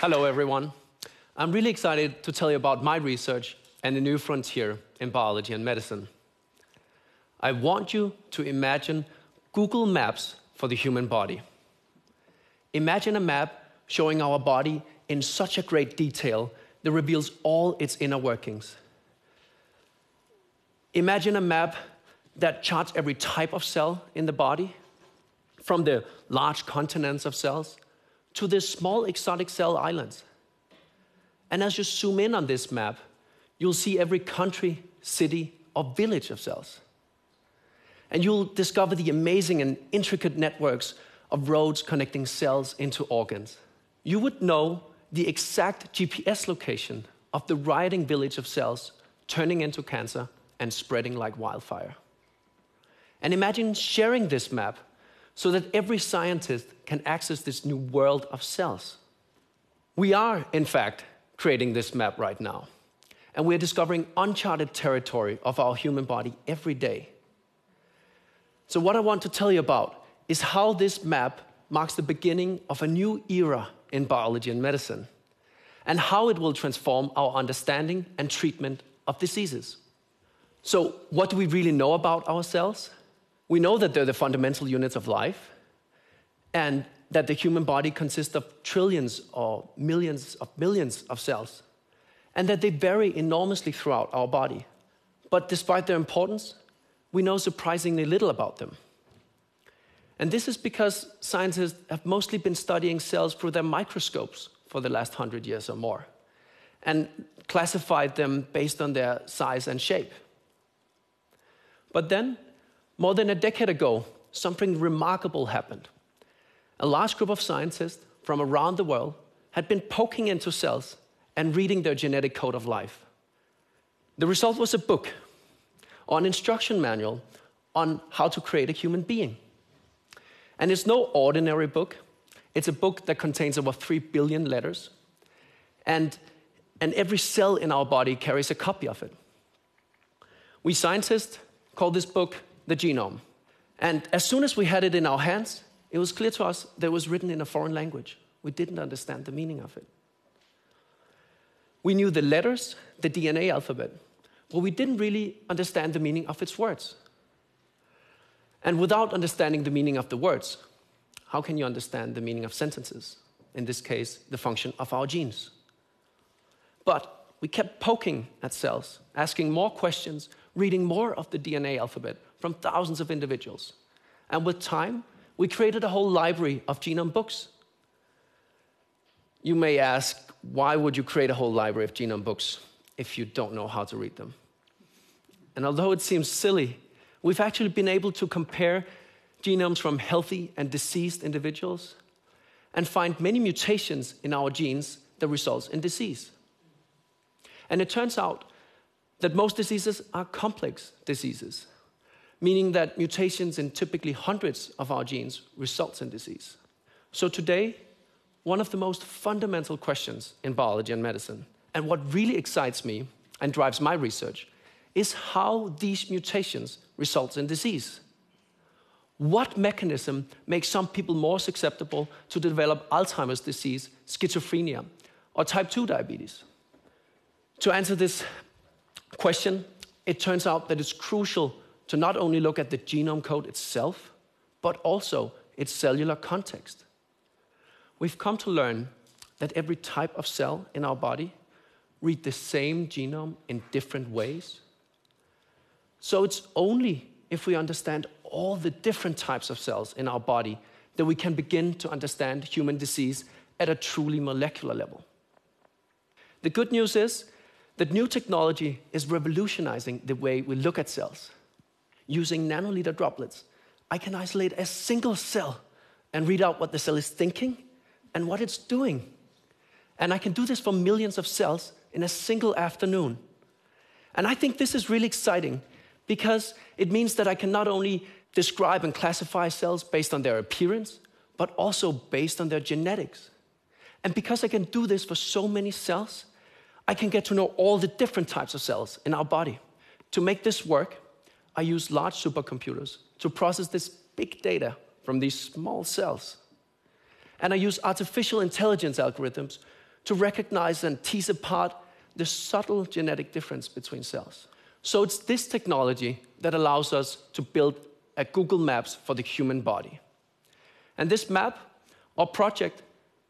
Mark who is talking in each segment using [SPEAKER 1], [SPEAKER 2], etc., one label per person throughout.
[SPEAKER 1] Hello, everyone. I'm really excited to tell you about my research and the new frontier in biology and medicine. I want you to imagine Google Maps for the human body. Imagine a map showing our body in such a great detail that reveals all its inner workings. Imagine a map that charts every type of cell in the body, from the large continents of cells to the small exotic cell islands. And as you zoom in on this map, you'll see every country, city, or village of cells. And you'll discover the amazing and intricate networks of roads connecting cells into organs. You would know the exact GPS location of the rioting village of cells turning into cancer and spreading like wildfire. And imagine sharing this map so that every scientist can access this new world of cells. We are, in fact, creating this map right now. And we're discovering uncharted territory of our human body every day. So, what I want to tell you about is how this map marks the beginning of a new era in biology and medicine, and how it will transform our understanding and treatment of diseases. So, what do we really know about our cells? We know that they're the fundamental units of life, and that the human body consists of trillions or millions of billions of cells, and that they vary enormously throughout our body. But despite their importance, we know surprisingly little about them. And this is because scientists have mostly been studying cells through their microscopes for the last hundred years or more, and classified them based on their size and shape. But then, more than a decade ago, something remarkable happened. A large group of scientists from around the world had been poking into cells and reading their genetic code of life. The result was a book or an instruction manual on how to create a human being. And it's no ordinary book, it's a book that contains over 3 billion letters, and, and every cell in our body carries a copy of it. We scientists call this book the genome. And as soon as we had it in our hands, it was clear to us that it was written in a foreign language. We didn't understand the meaning of it. We knew the letters, the DNA alphabet, but we didn't really understand the meaning of its words. And without understanding the meaning of the words, how can you understand the meaning of sentences? In this case, the function of our genes. But we kept poking at cells, asking more questions, reading more of the DNA alphabet from thousands of individuals. And with time, we created a whole library of genome books. You may ask, why would you create a whole library of genome books if you don't know how to read them? And although it seems silly, we've actually been able to compare genomes from healthy and diseased individuals and find many mutations in our genes that results in disease. And it turns out that most diseases are complex diseases meaning that mutations in typically hundreds of our genes results in disease. So today, one of the most fundamental questions in biology and medicine, and what really excites me and drives my research, is how these mutations result in disease. What mechanism makes some people more susceptible to develop Alzheimer's disease, schizophrenia, or type 2 diabetes? To answer this question, it turns out that it's crucial to not only look at the genome code itself, but also its cellular context. We've come to learn that every type of cell in our body read the same genome in different ways. So it's only if we understand all the different types of cells in our body that we can begin to understand human disease at a truly molecular level. The good news is that new technology is revolutionizing the way we look at cells using nanoliter droplets, I can isolate a single cell and read out what the cell is thinking and what it's doing. And I can do this for millions of cells in a single afternoon. And I think this is really exciting because it means that I can not only describe and classify cells based on their appearance, but also based on their genetics. And because I can do this for so many cells, I can get to know all the different types of cells in our body. To make this work, I use large supercomputers to process this big data from these small cells. And I use artificial intelligence algorithms to recognize and tease apart the subtle genetic difference between cells. So it's this technology that allows us to build a Google Maps for the human body. And this map or project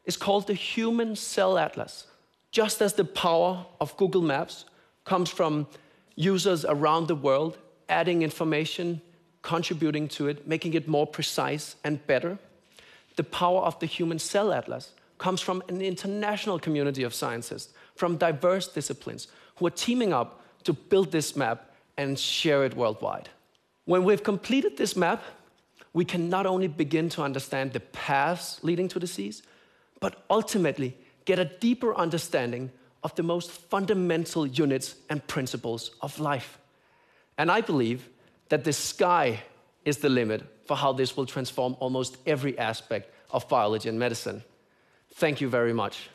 [SPEAKER 1] is called the Human Cell Atlas. Just as the power of Google Maps comes from users around the world adding information, contributing to it, making it more precise and better, the power of the Human Cell Atlas comes from an international community of scientists from diverse disciplines who are teaming up to build this map and share it worldwide. When we've completed this map, we can not only begin to understand the paths leading to disease, but ultimately get a deeper understanding of the most fundamental units and principles of life. And I believe that the sky is the limit for how this will transform almost every aspect of biology and medicine. Thank you very much.